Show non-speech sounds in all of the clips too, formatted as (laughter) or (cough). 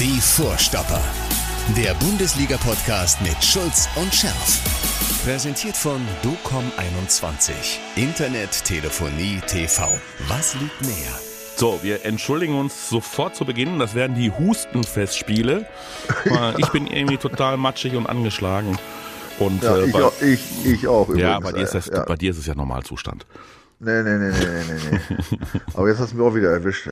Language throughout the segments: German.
Die Vorstopper. Der Bundesliga-Podcast mit Schulz und Scherf. Präsentiert von DOCOM21. Internet, Telefonie, TV. Was liegt näher? So, wir entschuldigen uns sofort zu Beginn. Das werden die Hustenfestspiele. (laughs) ich bin irgendwie total matschig und angeschlagen. Und, Ja, äh, ich, bei, auch, ich, ich auch übrigens. ja, bei dir, ist das, ja. bei dir ist es ja Normalzustand. Nee, nee, nee, nee, nee, nee. (laughs) Aber jetzt hast du mich auch wieder erwischt.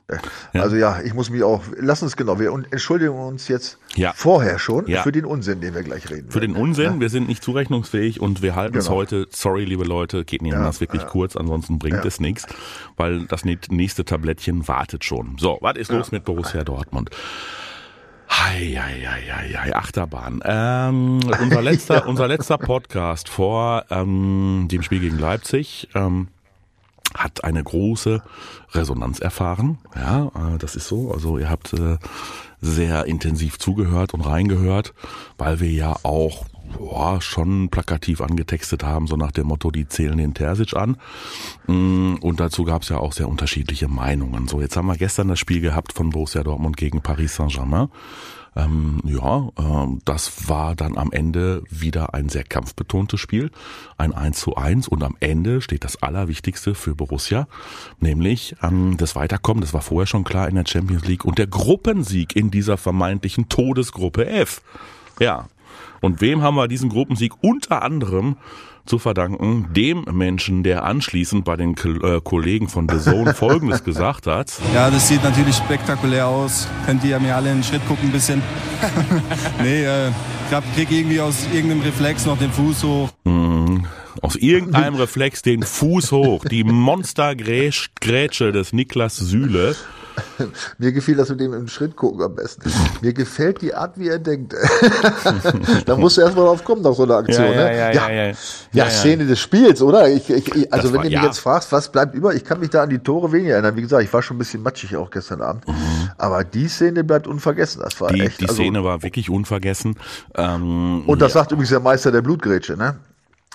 Also ja, ich muss mich auch, lass uns genau, wir entschuldigen uns jetzt Ja. vorher schon Ja. für den Unsinn, den wir gleich reden. Für den werden. Unsinn, wir sind nicht zurechnungsfähig und wir halten es Genau. heute, sorry liebe Leute, geht nicht anders, wirklich kurz, ansonsten bringt es nichts, weil das nächste Tablettchen wartet schon. So, was ist los mit Borussia Dortmund? Hei, hei, hei, hei, Achterbahn. Ähm, unser letzter, (laughs) unser letzter Podcast vor ähm, dem Spiel gegen Leipzig ähm, hat eine große Resonanz erfahren. Ja, äh, das ist so. Also ihr habt äh, sehr intensiv zugehört und reingehört, weil wir ja auch boah, schon plakativ angetextet haben, so nach dem Motto, die zählen den Terzic an. Mm, Und dazu gab es ja auch sehr unterschiedliche Meinungen. So, jetzt haben wir gestern das Spiel gehabt von Borussia Dortmund gegen Paris Saint-Germain. Ähm, ja, ähm, das war dann am Ende wieder ein sehr kampfbetontes Spiel, ein 1 zu 1 und am Ende steht das Allerwichtigste für Borussia, nämlich ähm, das Weiterkommen, das war vorher schon klar in der Champions League. Und der Gruppensieg in dieser vermeintlichen Todesgruppe F. Ja, und wem haben wir diesen Gruppensieg unter anderem zu verdanken? Dem Menschen, der anschließend bei den äh, Kollegen von The Zone (laughs) Folgendes gesagt hat. Ja, das sieht natürlich spektakulär aus. Könnt ihr mir alle in den Schritt gucken ein bisschen. (laughs) nee, äh, ich krieg irgendwie aus irgendeinem Reflex noch den Fuß hoch. Aus irgendeinem Reflex den Fuß hoch. Die (laughs) Monstergrätsche des Niklas Süle. (laughs) Mir gefiel das mit dem im Schritt gucken am besten. Mir gefällt die Art, wie er denkt. (laughs) da musst du erstmal drauf kommen nach so einer Aktion. Ja, ja, ne? ja, ja, ja. ja, Ja, Szene des Spiels, oder? Ich, ich, ich, also Das wenn war- du mich jetzt fragst, was bleibt über, ich kann mich da an die Tore weniger erinnern. Wie gesagt, ich war schon ein bisschen matschig auch gestern Abend. Aber die Szene bleibt unvergessen. Das war Die, echt. die also, Szene war wirklich unvergessen. Ähm, und das sagt übrigens der Meister der Blutgrätsche, ne?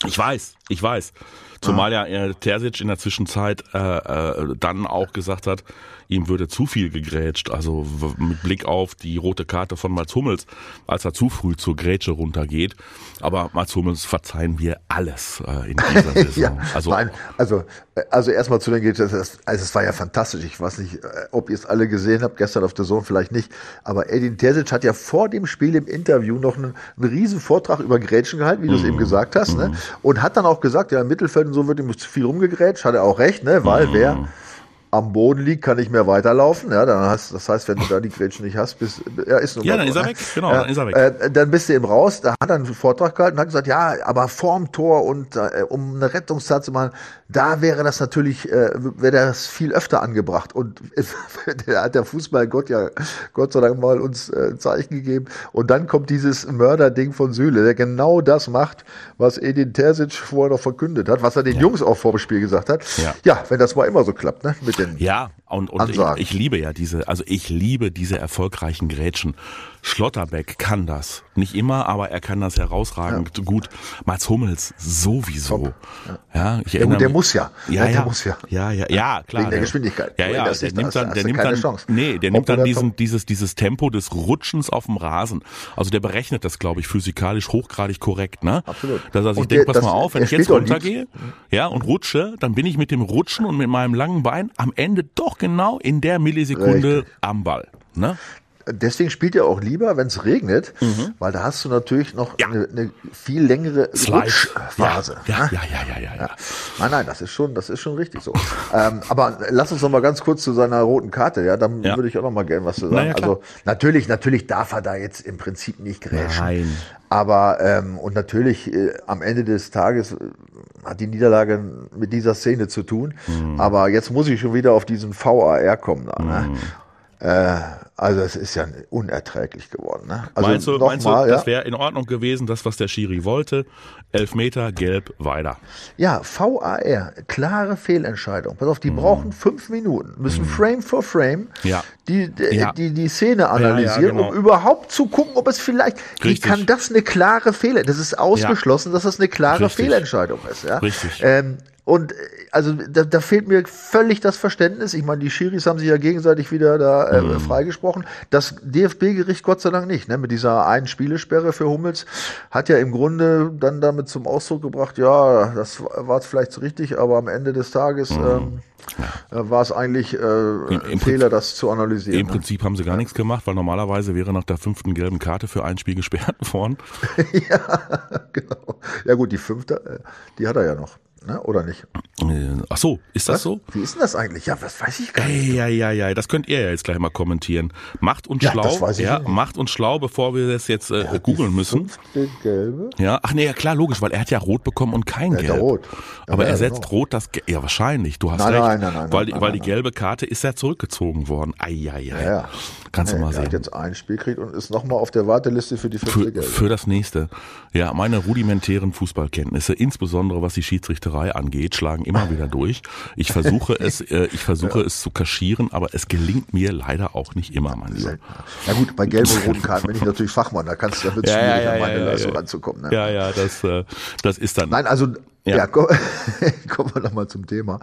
Ich weiß, ich weiß. Zumal ja äh, Terzic in der Zwischenzeit äh, äh, dann auch gesagt hat, ihm würde zu viel gegrätscht. Also mit Blick auf die rote Karte von Mats Hummels, als er zu früh zur Grätsche runtergeht. Aber Mats Hummels verzeihen wir alles äh, in dieser (laughs) Saison. Ja, also nein, also, äh, also erstmal zu den Grätschen, das, also es war ja fantastisch. Ich weiß nicht, äh, ob ihr es alle gesehen habt, gestern auf der Zone vielleicht nicht, aber Edin Terzic hat ja vor dem Spiel im Interview noch einen, einen riesen Vortrag über Grätschen gehalten, wie du es eben gesagt hast, ne? Und hat dann auch gesagt, ja, im Mittelfeld und so wird ihm zu viel rumgegrätscht, hat er auch recht, ne? Weil wer am Boden liegt, kann nicht mehr weiterlaufen. Ja, dann hast, das heißt, wenn du da die Grätschen nicht hast, bist, ja, ist nun Ja, dann ist er ne? weg. Genau, dann ist er weg. Äh, dann bist du eben raus. Da hat er einen Vortrag gehalten und hat gesagt, ja, aber vorm Tor und äh, um eine Rettungstat zu machen, da wäre das natürlich, äh, wäre das viel öfter angebracht. Und (laughs) da hat der Fußballgott ja Gott sei Dank mal uns äh, ein Zeichen gegeben. Und dann kommt dieses Mörderding von Süle, der genau das macht, was Edin Terzic vorher noch verkündet hat, was er den Jungs auch vor dem Spiel gesagt hat. Ja. ja, wenn das mal immer so klappt, ne? Mit den Ja, und, und ich, ich liebe ja diese, also ich liebe diese erfolgreichen Grätschen. Schlotterbeck kann das. Nicht immer, aber er kann das herausragend gut. Mats Hummels sowieso. Ja, ich Ja, erinnere der mich- muss ja. Ja, Ja, der ja. muss ja. Ja, ja, ja, klar. Wegen der Geschwindigkeit. Ja, ja, der nimmt dann, der nimmt dann, Chance. nee, der Ob nimmt dann da diesen, top- dieses, dieses Tempo des Rutschens auf dem Rasen. Also der berechnet das, glaube ich, physikalisch hochgradig korrekt, ne? Absolut. Dass er sich denkt, der- pass mal auf, wenn ich jetzt runtergehe, ja, und rutsche, dann bin ich mit dem Rutschen und mit meinem langen Bein am Ende doch genau in der Millisekunde am Ball, ne? Deswegen spielt er auch lieber, wenn es regnet, weil da hast du natürlich noch Mhm. Ja. eine, eine viel längere. Rutschphase. Ja, ne? ja, ja, ja, ja, ja. Nein, nein, das ist schon, das ist schon richtig so. ähm, aber lass uns noch mal ganz kurz zu seiner roten Karte, ja, dann Ja. würde ich auch noch mal gerne was zu sagen. Na ja, also natürlich, natürlich darf er da jetzt im Prinzip nicht grätschen. Nein. Aber ähm, und natürlich äh, am Ende des Tages äh, hat die Niederlage mit dieser Szene zu tun. Mhm. Aber jetzt muss ich schon wieder auf diesen VAR kommen. Da, ne? Mhm. Äh, also es ist ja unerträglich geworden. Ne? Also meinst du, meinst du mal, ja? das wäre in Ordnung gewesen, das, was der Schiri wollte? Elfmeter, gelb, weiter. Ja, VAR, klare Fehlentscheidung. Pass auf, die brauchen fünf Minuten, müssen Frame for Frame Mhm. Ja. die, die, Ja. die, die Szene analysieren, genau. um überhaupt zu gucken, ob es vielleicht, wie Richtig. kann das eine klare Fehler, das ist ausgeschlossen, dass das eine klare Richtig. Fehlentscheidung ist. Ja? Richtig. Ähm, und äh, also da, da fehlt mir völlig das Verständnis. Ich meine, die Schiris haben sich ja gegenseitig wieder da äh, mhm. freigesprochen. Das DFB-Gericht Gott sei Dank nicht. Ne? Mit dieser einen Spielesperre für Hummels hat ja im Grunde dann damit zum Ausdruck gebracht, ja, das war vielleicht richtig, aber am Ende des Tages mhm. ähm. Äh, war es eigentlich äh, im Fehler, das zu analysieren. Im ne? Prinzip haben sie gar nichts gemacht, weil normalerweise wäre nach der fünften gelben Karte für ein Spiel (laughs) gesperrt worden. (laughs) ja, genau. Ja gut, die fünfte, äh, die hat er ja noch ne? oder nicht? Äh, ach so, ist das was? so? Wie ist denn das eigentlich? Ja, was weiß ich gar nicht. Ja, ja, ja, das könnt ihr ja jetzt gleich mal kommentieren. Macht uns ja, schlau, ja, nicht. macht uns schlau, bevor wir das jetzt äh, googeln müssen. Gelbe? Ja, ach nee, ja klar, logisch, weil er hat ja rot bekommen und kein Gelb. Rot. Ja, Aber er setzt genau. rot das ja wahrscheinlich. Du hast nein, recht, nein, nein, nein, weil, nein, weil die gelbe Karte ist ja zurückgezogen worden. Ei, ei, ei. Ja, ja. Kannst nee, du mal sehen. Er hat jetzt ein Spiel gekriegt und ist nochmal auf der Warteliste für die für. Für das nächste. Ja, meine rudimentären Fußballkenntnisse, insbesondere was die Schiedsrichterei angeht, schlagen immer wieder durch. Ich versuche es, (laughs) äh, ich versuche ja. es zu kaschieren, aber es gelingt mir leider auch nicht immer, mein Lieber. Ja gut, bei gelben und roten Karten bin ich natürlich Fachmann, da kannst du damit ja, schwierig ja, an meine Leistung ranzukommen. Ne? Ja, ja, das, äh, das ist dann. Nein, also ja, ja komm, (laughs) kommen wir nochmal zum Thema.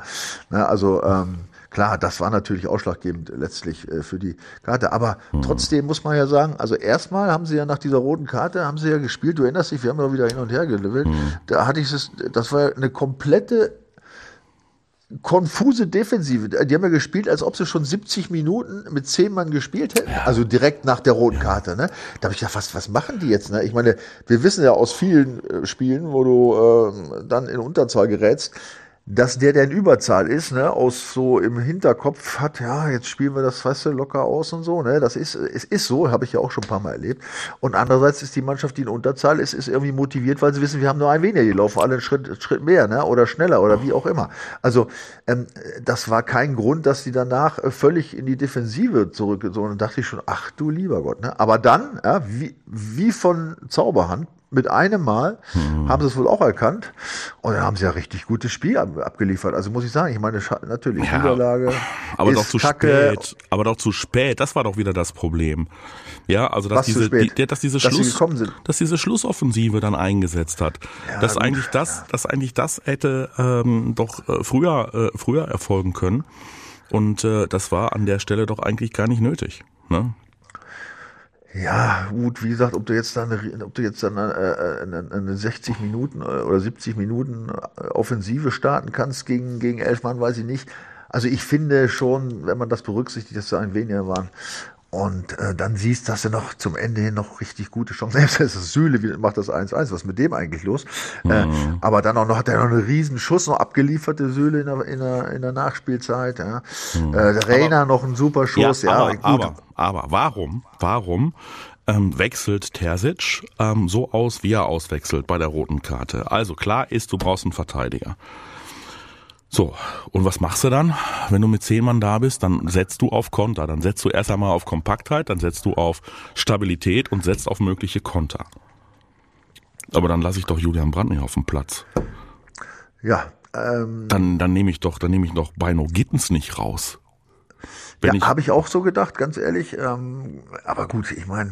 Na, also ähm, klar, das war natürlich ausschlaggebend letztlich äh, für die Karte. Aber mhm. trotzdem muss man ja sagen, also erstmal haben sie ja nach dieser roten Karte, haben sie ja gespielt, du erinnerst dich, wir haben ja wieder hin und her gelevelt. Mhm. Da hatte ich es, das war eine komplette konfuse Defensive. Die haben ja gespielt, als ob sie schon 70 Minuten mit 10 Mann gespielt hätten. Ja. Also direkt nach der roten Karte. Ne? Da habe ich gedacht, was, was machen die jetzt? Ne? Ich meine, wir wissen ja aus vielen äh, Spielen, wo du äh, dann in Unterzahl gerätst, dass der, der in Überzahl ist, ne, aus so im Hinterkopf hat, ja, jetzt spielen wir das Feste locker aus und so, ne, das ist, es ist so, habe ich ja auch schon ein paar Mal erlebt. Und andererseits ist die Mannschaft, die in Unterzahl ist, ist irgendwie motiviert, weil sie wissen, wir haben nur ein weniger, die laufen alle einen Schritt, Schritt mehr, ne, oder schneller oder wie auch immer. Also, ähm, das war kein Grund, dass die danach äh, völlig in die Defensive zurückgezogen und dachte ich schon, ach du lieber Gott, ne, aber dann, ja, wie, wie von Zauberhand, mit einem Mal hm. haben sie es wohl auch erkannt und dann haben sie ja richtig gutes Spiel ab, abgeliefert. Also muss ich sagen, ich meine natürlich ja, Niederlage aber doch zu Kacke. spät, aber doch zu spät. Das war doch wieder das Problem. Ja, also dass diese, die, dass diese dass Schluss, dass diese Schlussoffensive dann eingesetzt hat. Ja, dass gut, eigentlich das, ja. dass eigentlich das hätte ähm, doch äh, früher äh, früher erfolgen können. Und äh, das war an der Stelle doch eigentlich gar nicht nötig. Ne? Ja, gut, wie gesagt, ob du jetzt dann, ob du jetzt dann äh, äh eine, eine 60 Minuten äh, oder 70 Minuten Offensive starten kannst gegen, gegen elf Mann, weiß ich nicht. Also ich finde schon, wenn man das berücksichtigt, dass da ein weniger waren, und äh, dann siehst, dass er noch zum Ende hin noch richtig gute Chancen. Selbst (laughs) das Sühle macht das 1-1. Was ist mit dem eigentlich los? Äh, mhm. Äh, aber dann auch noch hat er noch einen riesen Schuss noch abgelieferte Sühle in der, in der, in der Nachspielzeit. Ja. Mhm. Äh, Rainer noch ein super Schuss. Ja, ja aber, aber, aber warum, warum ähm, wechselt Terzic ähm, so aus, wie er auswechselt bei der roten Karte? Also klar ist, du brauchst einen Verteidiger. So, und was machst du dann, wenn du mit zehn Mann da bist? Dann setzt du auf Konter, dann setzt du erst einmal auf Kompaktheit, dann setzt du auf Stabilität und setzt auf mögliche Konter. Aber dann lasse ich doch Julian Brandt nicht auf dem Platz. Ja. Ähm, dann dann nehme ich doch, dann nehme ich doch Beino Gittens nicht raus. Wenn ja, habe ich auch so gedacht, ganz ehrlich. Ähm, aber gut, ich meine.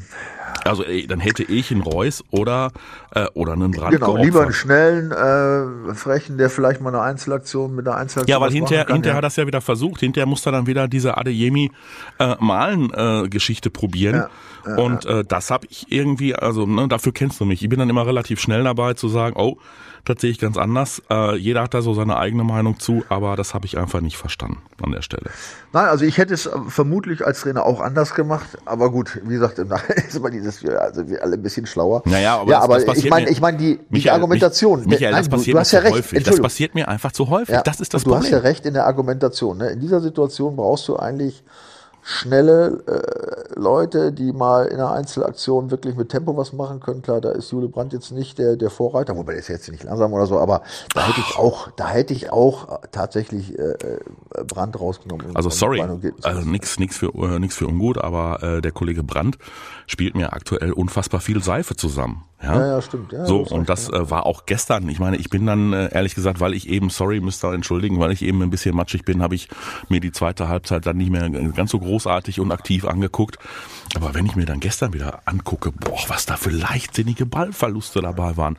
Also ey, dann hätte ich einen Reus oder äh, oder einen Brand Genau, geopfert. lieber einen schnellen, äh, frechen, der vielleicht mal eine Einzelaktion mit einer Einzelaktion Ja, weil hinterher, kann, hinterher ja. hat er es ja wieder versucht. Hinterher muss er dann wieder diese Adeyemi äh, Malen äh, Geschichte probieren. Ja, ja, und äh, das habe ich irgendwie, also ne, dafür kennst du mich. Ich bin dann immer relativ schnell dabei zu sagen, oh, das sehe ich ganz anders. Äh, jeder hat da so seine eigene Meinung zu, aber das habe ich einfach nicht verstanden an der Stelle. Nein, also ich hätte es äh, vermutlich als Trainer auch anders gemacht, aber gut, wie gesagt, (laughs) ist immer dieses, also wir alle ein bisschen schlauer. Naja, aber, ja, das, aber ich meine, ich meine die, Michael, die Argumentation. Michael, nein, das passiert du, hast ja recht. Häufig. Das passiert mir einfach zu häufig. Ja, das ist das du Problem. Du hast ja recht in der Argumentation. Ne? In dieser Situation brauchst du eigentlich schnelle äh, Leute, die mal in einer Einzelaktion wirklich mit Tempo was machen können. Klar, da ist Jule Brandt jetzt nicht der, der Vorreiter, wobei der ist jetzt nicht langsam oder so, aber da hätte ich auch, da hätte ich auch tatsächlich äh, äh Brandt rausgenommen. Also sorry, also nichts nix für äh, nix für ungut, aber äh, der Kollege Brandt spielt mir aktuell unfassbar viel Seife zusammen. Ja, ja, ja stimmt. Ja, so, und das äh, war auch gestern. Ich meine, ich bin dann, äh, ehrlich gesagt, weil ich eben, sorry, müsst ihr entschuldigen, weil ich eben ein bisschen matschig bin, habe ich mir die zweite Halbzeit dann nicht mehr ganz so großartig und aktiv angeguckt. Aber wenn ich mir dann gestern wieder angucke, boah, was da für leichtsinnige Ballverluste dabei waren,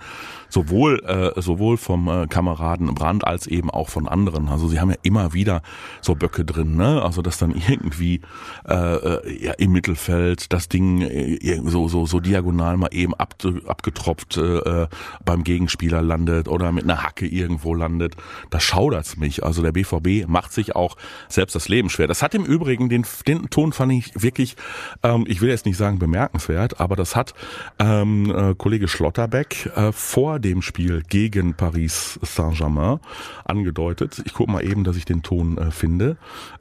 sowohl äh, sowohl vom äh, Kameraden Brand als eben auch von anderen. Also sie haben ja immer wieder so Böcke drin, ne? Also dass dann irgendwie äh, äh ja, im Mittelfeld das Ding äh, so so so diagonal mal eben ab, abgetropft äh, äh, beim Gegenspieler landet oder mit einer Hacke irgendwo landet. Da schaudert's mich. Also der BVB macht sich auch selbst das Leben schwer. Das hat im Übrigen den den Ton fand ich wirklich, ähm, ich will jetzt nicht sagen bemerkenswert, aber das hat ähm, äh, Kollege Schlotterbeck äh, vor dem Spiel gegen Paris Saint-Germain angedeutet. Ich gucke mal eben, dass ich den Ton äh, finde.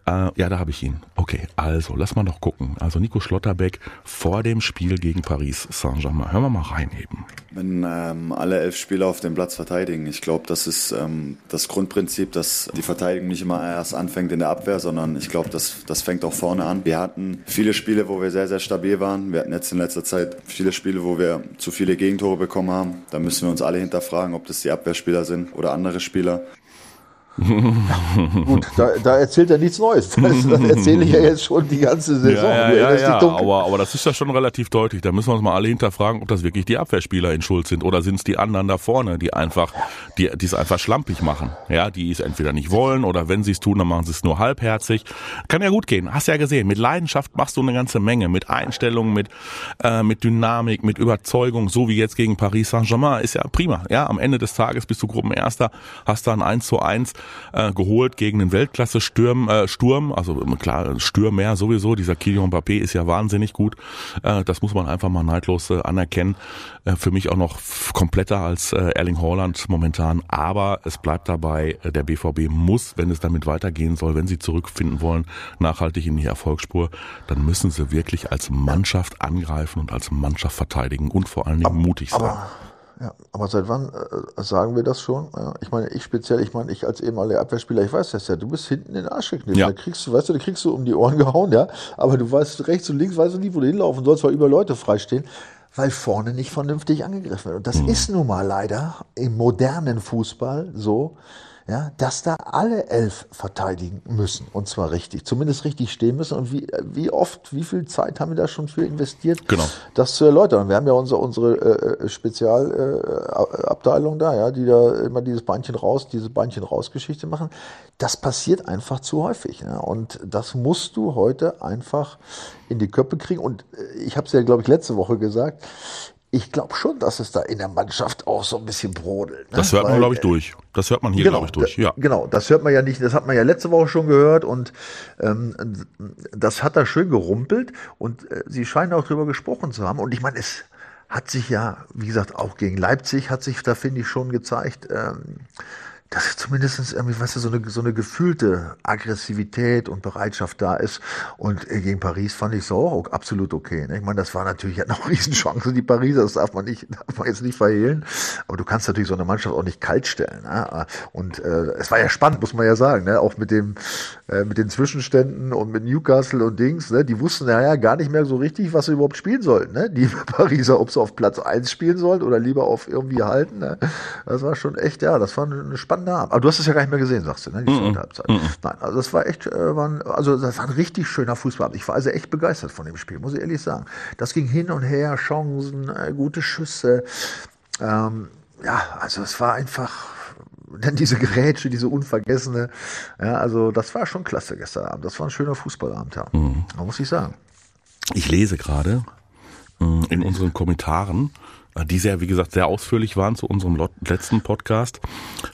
Äh, ja, da habe ich ihn. Okay, also lass mal noch gucken. Also Nico Schlotterbeck vor dem Spiel gegen Paris Saint-Germain. Hören wir mal rein eben. Wenn ähm, alle elf Spieler auf dem Platz verteidigen, ich glaube, das ist ähm, das Grundprinzip, dass die Verteidigung nicht immer erst anfängt in der Abwehr, sondern ich glaube, das, das fängt auch vorne an. Wir hatten viele Spiele, wo wir sehr, sehr stabil waren. Wir hatten jetzt in letzter Zeit viele Spiele, wo wir zu viele Gegentore bekommen haben. Da müssen wir uns alle hinterfragen, ob das die Abwehrspieler sind oder andere Spieler. (laughs) Gut, da, da, erzählt er nichts Neues. (laughs) Das, das erzähle ich ja jetzt schon die ganze Saison. Ja, ja, ja, aber, aber das ist ja schon relativ deutlich. Da müssen wir uns mal alle hinterfragen, ob das wirklich die Abwehrspieler in Schuld sind oder sind es die anderen da vorne, die einfach, die die es einfach schlampig machen. Ja, die es entweder nicht wollen oder wenn sie es tun, dann machen sie es nur halbherzig. Kann ja gut gehen. Hast ja gesehen. Mit Leidenschaft machst du eine ganze Menge. Mit Einstellung, mit, äh, mit Dynamik, mit Überzeugung, so wie jetzt gegen Paris Saint-Germain. Ist ja prima. Ja, am Ende des Tages bist du Gruppenerster, hast dann 1 zu 1 äh, geholt gegen den Weltklasse-Sturm, äh, Sturm, also klar, Stürmer sowieso, dieser Kylian Mbappé ist ja wahnsinnig gut, äh, das muss man einfach mal neidlos äh, anerkennen, äh, für mich auch noch kompletter als äh, Erling Haaland momentan, aber es bleibt dabei, äh, der BVB muss, wenn es damit weitergehen soll, wenn sie zurückfinden wollen, nachhaltig in die Erfolgsspur, dann müssen sie wirklich als Mannschaft angreifen und als Mannschaft verteidigen und vor allen Dingen mutig sein. Aber ja, aber seit wann äh, sagen wir das schon? Ja, ich meine, ich speziell, ich meine, ich als ehemaliger Abwehrspieler, ich weiß das ja, du bist hinten in den Arsch gekniffen. Ja. Da kriegst du, weißt du, da kriegst du um die Ohren (laughs) gehauen, ja, aber du weißt rechts und links, weißt du nie, wo du hinlaufen sollst, weil über Leute freistehen, weil vorne nicht vernünftig angegriffen wird. Und das mhm. ist nun mal leider im modernen Fußball so, ja, dass da alle elf verteidigen müssen und zwar richtig, zumindest richtig stehen müssen. Und wie, wie oft, wie viel Zeit haben wir da schon für investiert, genau. das zu erläutern? Wir haben ja unsere, unsere äh, Spezialabteilung äh, da, ja, die da immer dieses Beinchen raus, diese Beinchen raus Geschichte machen. Das passiert einfach zu häufig. Ja? Und das musst du heute einfach in die Köpfe kriegen. Und äh, ich habe es ja, glaube ich, letzte Woche gesagt ich glaube schon, dass es da in der Mannschaft auch so ein bisschen brodelt. Ne? Das hört man, glaube ich, durch. Das hört man hier, genau, glaube ich, durch. Ja. Genau, das hört man ja nicht, das hat man ja letzte Woche schon gehört und ähm, das hat da schön gerumpelt und äh, sie scheinen auch drüber gesprochen zu haben. Und ich meine, es hat sich ja, wie gesagt, auch gegen Leipzig hat sich da, finde ich, schon gezeigt, ähm, dass zumindest irgendwie, weißt du, so eine, so eine gefühlte Aggressivität und Bereitschaft da ist. Und äh, gegen Paris fand ich es auch absolut okay. Ne? Ich meine, das war natürlich noch (laughs) Riesenchance, die Pariser, das darf man nicht, (laughs) darf man jetzt nicht verhehlen. Aber du kannst natürlich so eine Mannschaft auch nicht kalt stellen. Ne? Und äh, es war ja spannend, muss man ja sagen, ne? auch mit dem, äh, mit den Zwischenständen und mit Newcastle und Dings, ne? die wussten ja gar nicht mehr so richtig, was sie überhaupt spielen sollten. Ne? Die (laughs) Pariser, ob sie auf Platz eins spielen sollten oder lieber auf irgendwie halten. Ne? Das war schon echt, ja, das war eine spannende spannender Abend. Aber du hast es ja gar nicht mehr gesehen, sagst du, ne? Die mm -mm. Halbzeit. Mm Nein, also das war echt, äh, war ein, also das war ein richtig schöner Fußball. Ich war also echt begeistert von dem Spiel, muss ich ehrlich sagen. Das ging hin und her, Chancen, äh, gute Schüsse. Ähm, ja, also es war einfach, (laughs) denn diese Gerätsche, diese unvergessene, ja, also das war schon klasse gestern Abend. Das war ein schöner Fußballabend, ja. Mhm. muss ich sagen. Ich lese gerade äh, in unseren Kommentaren, die sehr, wie gesagt, sehr ausführlich waren zu unserem letzten Podcast,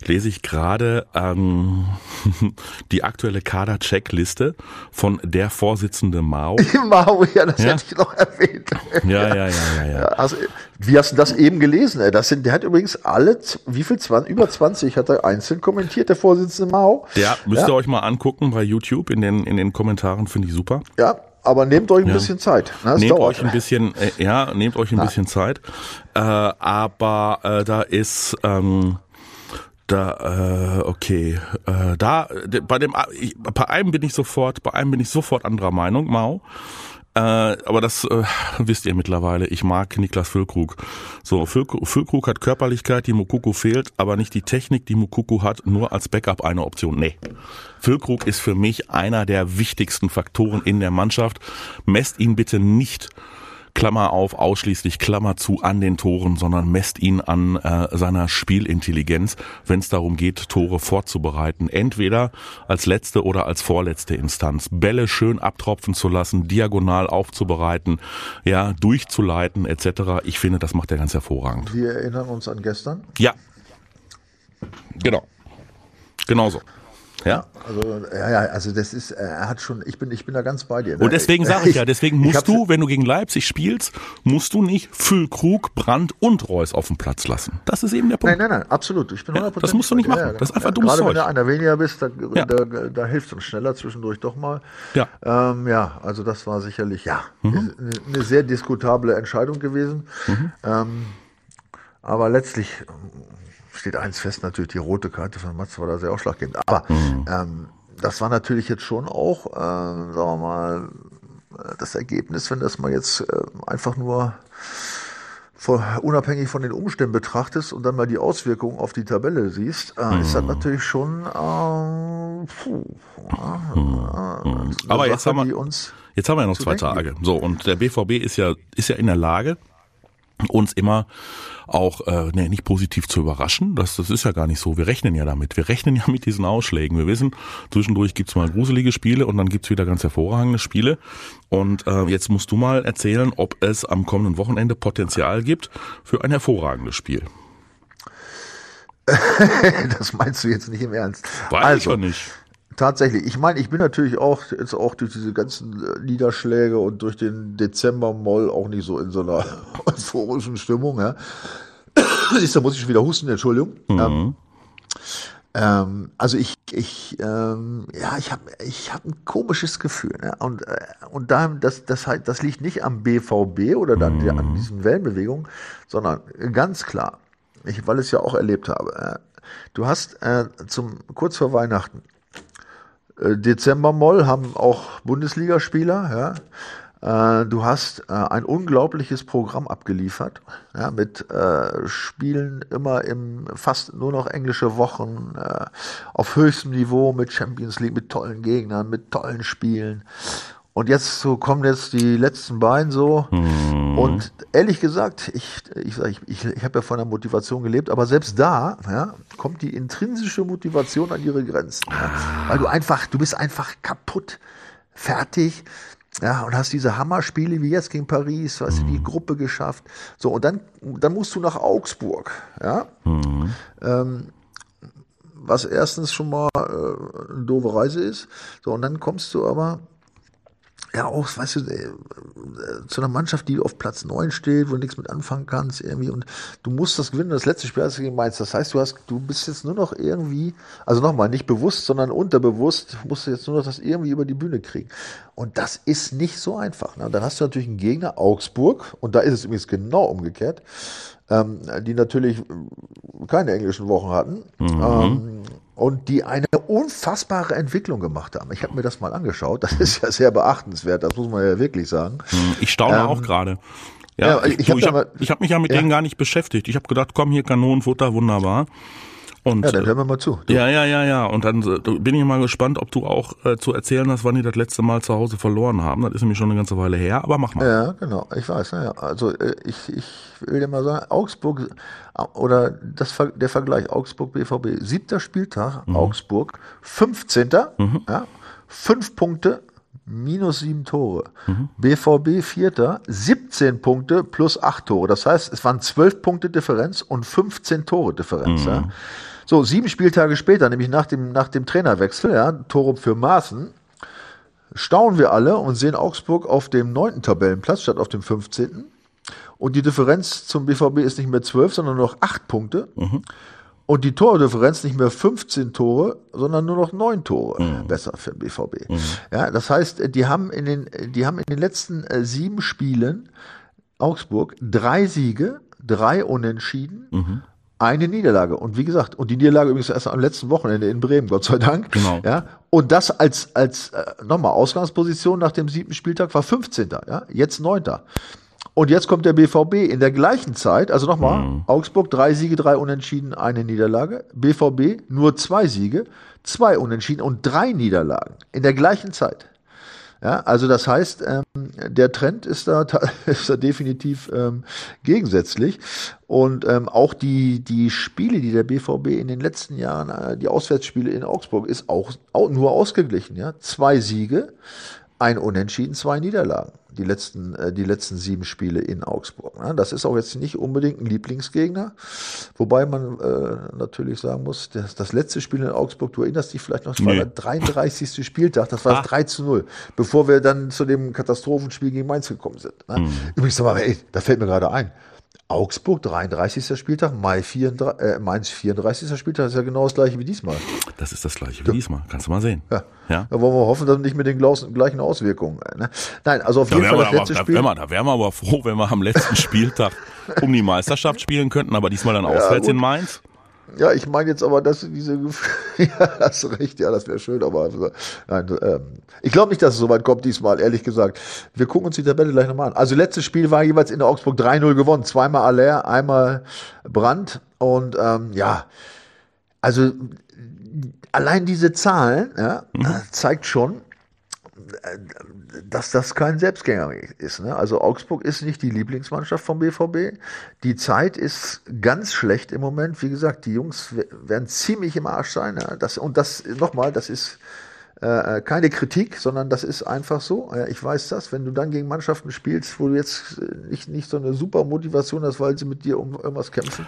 lese ich gerade ähm, (laughs) die aktuelle Kader-Checkliste von der Vorsitzende Mao. (laughs) Mao, ja, das ja. hätte ich noch erwähnt. Ja, ja, ja, ja. ja. Also, wie hast du das eben gelesen? Das sind, der hat übrigens alle, wie viel, 20, über 20 hat er einzeln kommentiert, der Vorsitzende Mao. Ja, müsst ihr euch mal angucken bei YouTube, in den, in den Kommentaren, finde ich super. Ja, aber nehmt euch ein ja. bisschen Zeit. Ne? Nehmt dauert. euch ein bisschen, äh, ja, nehmt euch ein Na. bisschen Zeit. Äh, aber äh, da ist ähm, da, äh, okay, äh, da, bei dem, ich, bei einem bin ich sofort, bei einem bin ich sofort anderer Meinung, Mao. Äh, aber das äh, wisst ihr mittlerweile. Ich mag Niklas Füllkrug. So, Füllkrug, Füllkrug hat Körperlichkeit, die Mukoko fehlt, aber nicht die Technik, die Mukoko hat, nur als Backup eine Option. Nee. Füllkrug ist für mich einer der wichtigsten Faktoren in der Mannschaft. Messt ihn bitte nicht Klammer auf, ausschließlich Klammer zu an den Toren, sondern messt ihn an äh, seiner Spielintelligenz, wenn es darum geht, Tore vorzubereiten. Entweder als letzte oder als vorletzte Instanz. Bälle schön abtropfen zu lassen, diagonal aufzubereiten, ja, durchzuleiten etc. Ich finde, das macht er ganz hervorragend. Wir erinnern uns an gestern. Ja. Genau. Genauso. Ja. Also, ja, ja, also das ist, er hat schon, ich bin, ich bin da ganz bei dir. Ne? Und deswegen sage ich ja, deswegen musst du, wenn du gegen Leipzig spielst, musst du nicht Füllkrug, Brandt und Reus auf dem Platz lassen. Das ist eben der Punkt. Nein, nein, nein, absolut. Ich bin 100% ja, Das musst du nicht machen. Ja, das ist einfach dummes Gerade Zeug. wenn du einer weniger bist, da, ja. da, da hilft uns schneller zwischendurch doch mal. Ja. Ähm, ja, also das war sicherlich, ja, mhm. eine, eine, sehr diskutable Entscheidung gewesen. Mhm. Ähm, aber letztlich steht eins fest, natürlich die rote Karte von Mats war da sehr ausschlaggebend. Aber mhm. ähm, das war natürlich jetzt schon auch, äh, sagen wir mal, das Ergebnis, wenn das mal jetzt äh, einfach nur vor, unabhängig von den Umständen betrachtest und dann mal die Auswirkungen auf die Tabelle siehst, äh, mhm. ist das natürlich schon äh, puh, mhm. Aber jetzt haben, wir, jetzt haben wir ja noch zwei Tage. So, und der BVB ist ja, ist ja in der Lage, uns immer auch äh, nee, nicht positiv zu überraschen. Das, das ist ja gar nicht so. Wir rechnen ja damit. Wir rechnen (laughs) ja mit diesen Ausschlägen. Wir wissen, zwischendurch gibt's mal gruselige Spiele und dann gibt's wieder ganz hervorragende Spiele. Und äh, jetzt musst du mal erzählen, ob es am kommenden Wochenende Potenzial gibt für ein hervorragendes Spiel. (laughs) das meinst du jetzt nicht im Ernst. Weiß also, ich ja nicht. Tatsächlich. Ich meine, ich bin natürlich auch jetzt auch durch diese ganzen äh, Niederschläge und durch den Dezember-Moll auch nicht so in so einer (laughs) euphorischen Stimmung. Ja. (coughs) da muss ich schon wieder husten, Entschuldigung. Mhm. Ähm, ähm, also ich, ich, ähm, ja, ich habe, ich habe ein komisches Gefühl. Ne? Und äh, und da, das, das, halt, das liegt nicht am BVB oder dann mhm. an diesen Wellenbewegungen, sondern ganz klar, ich, weil ich es ja auch erlebt habe. Äh, du hast äh, zum kurz vor Weihnachten Dezember-Moll haben auch Bundesligaspieler, ja. Äh, du hast äh, ein unglaubliches Programm abgeliefert, ja, mit äh, Spielen immer im fast nur noch englische Wochen äh, auf höchstem Niveau mit Champions League, mit tollen Gegnern, mit tollen Spielen. Und jetzt so kommen jetzt die letzten beiden so. Mhm. Und ehrlich gesagt, ich, ich, ich, ich, ich habe ja von der Motivation gelebt, aber selbst da ja, kommt die intrinsische Motivation an ihre Grenzen. Ja, weil du einfach, du bist einfach kaputt, fertig. Ja, und hast diese Hammerspiele wie jetzt gegen Paris, hast du die mhm. Gruppe geschafft. So, und dann, dann musst du nach Augsburg. Ja. Mhm. Ähm, was erstens schon mal äh, eine doofe Reise ist. So, und dann kommst du aber ja auch, weißt du, äh, zu einer Mannschaft, die auf Platz 9 steht, wo du nichts mit anfangen kannst, irgendwie, und du musst das gewinnen. Das letzte Spiel hast du gegen Mainz. Das heißt, du hast, du bist jetzt nur noch irgendwie, also nochmal, nicht bewusst, sondern unterbewusst, musst du jetzt nur noch das irgendwie über die Bühne kriegen. Und das ist nicht so einfach. Ne? Dann hast du natürlich einen Gegner, Augsburg, und da ist es übrigens genau umgekehrt, ähm, die natürlich keine englischen Wochen hatten. Mhm. Ähm, und die eine unfassbare Entwicklung gemacht haben. Ich habe mir das mal angeschaut. Das ist ja sehr beachtenswert, das muss man ja wirklich sagen. Hm, ich staune ähm, auch gerade. Ja, ja, ich, ich habe hab, hab mich ja mit ja. denen gar nicht beschäftigt. Ich habe gedacht, komm hier Kanonenfutter, wunderbar. Und, ja, dann hören wir mal zu. Du. Ja, ja, ja, ja. Und dann äh, bin ich mal gespannt, ob du auch äh, zu erzählen hast, wann die das letzte Mal zu Hause verloren haben. Das ist nämlich schon eine ganze Weile her, aber mach mal. Ja, genau. Ich weiß, ja. Also äh, ich, ich will dir mal sagen, Augsburg äh, oder das, der Vergleich Augsburg BVB, siebter Spieltag, mhm. Augsburg, 15. Mhm. Ja, fünf Punkte, minus sieben Tore. Mhm. BVB Vierter, 17 Punkte plus acht Tore. Das heißt, es waren zwölf Punkte Differenz und 15 Tore Differenz. Mhm. Ja. So, sieben Spieltage später, nämlich nach dem, nach dem Trainerwechsel, ja, Tore für Maaßen, staunen wir alle und sehen Augsburg auf dem neunten Tabellenplatz statt auf dem 15. Und die Differenz zum BVB ist nicht mehr zwölf, sondern nur noch acht Punkte. Mhm. Und die Tordifferenz nicht mehr 15 Tore, sondern nur noch neun Tore mhm. besser für den BVB. Mhm. Ja, das heißt, die haben in den, die haben in den letzten äh, sieben Spielen Augsburg drei Siege, drei Unentschieden, mhm eine Niederlage. Und wie gesagt, und die Niederlage übrigens erst am letzten Wochenende in Bremen, Gott sei Dank. Genau. Ja, und das als, als äh, nochmal Ausgangsposition nach dem siebten Spieltag war 15. Ja, jetzt 9. Und jetzt kommt der BVB in der gleichen Zeit, also nochmal, mhm. Augsburg drei Siege, drei Unentschieden, eine Niederlage. BVB nur zwei Siege, zwei Unentschieden und drei Niederlagen in der gleichen Zeit. Ja, also das heißt, ähm, der Trend ist da, (laughs) ist da definitiv ähm, gegensätzlich. Und ähm, auch die, die Spiele, die der BVB in den letzten Jahren, äh, die Auswärtsspiele in Augsburg, ist auch, auch nur ausgeglichen. Ja? Zwei Siege, ein Unentschieden, zwei Niederlagen. Die letzten, äh, die letzten sieben Spiele in Augsburg. Ne? Das ist auch jetzt nicht unbedingt ein Lieblingsgegner. Wobei man äh, natürlich sagen muss, das, das letzte Spiel in Augsburg, du erinnerst dich vielleicht noch, das nee. war der 33. Spieltag, das war ah. 3 zu 0, bevor wir dann zu dem Katastrophenspiel gegen Mainz gekommen sind. Ne? Mhm. Übrigens, aber, ey, da fällt mir gerade ein. Augsburg 33. Spieltag, Mai 34, äh, Mainz 34. Spieltag, das ist ja genau das gleiche wie diesmal. Das ist das gleiche wie diesmal, kannst du mal sehen. Ja. ja. Da wollen wir hoffen, dass nicht mit den gleichen Auswirkungen. Ne? Nein, also auf da jeden Fall das letzte aber, Spiel. Da wären, wir, da wären wir aber froh, wenn wir am letzten (laughs) Spieltag um die Meisterschaft spielen könnten, aber diesmal dann auswärts ja, in Mainz. Ja, ich meine jetzt aber, dass diese, (laughs) ja, hast recht, ja, das wäre schön, aber nein, ähm, ich glaube nicht, dass es so weit kommt diesmal, ehrlich gesagt. Wir gucken uns die Tabelle gleich nochmal an. Also letztes Spiel war jeweils in der Augsburg 3-0 gewonnen, zweimal Aller, einmal Brand und ähm, ja, also allein diese Zahlen ja, mhm. zeigt schon, dass das kein Selbstgänger ist. Ne? Also Augsburg ist nicht die Lieblingsmannschaft vom BVB. Die Zeit ist ganz schlecht im Moment. Wie gesagt, die Jungs werden ziemlich im Arsch sein. Ja? Das, und das nochmal, das ist äh, keine Kritik, sondern das ist einfach so. Ja, ich weiß das, wenn du dann gegen Mannschaften spielst, wo du jetzt nicht, nicht so eine super Motivation hast, weil sie mit dir um irgendwas kämpfen,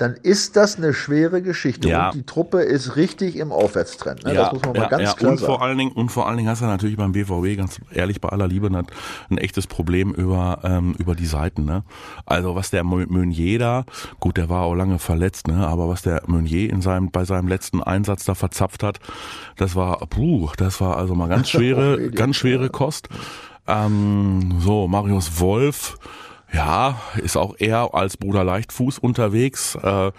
dann ist das eine schwere Geschichte. Ja. Und die Truppe ist richtig im Aufwärtstrend. Ne? Ja, das muss man mal ganz ja. klar und sagen. Vor allen Dingen, und vor allen Dingen hast du natürlich beim BVW, ganz ehrlich, bei aller Liebe, ein, ein echtes Problem über, ähm, über die Seiten. Ne? Also was der Meunier da, gut, der war auch lange verletzt, ne? aber was der Meunier in seinem, bei seinem letzten Einsatz da verzapft hat, das war, puh, das war also mal ganz (laughs) schwere, ganz schwere Kost. Ähm, so, Marius Wolf, ja, ist auch eher als Bruder Leichtfuß unterwegs. Äh,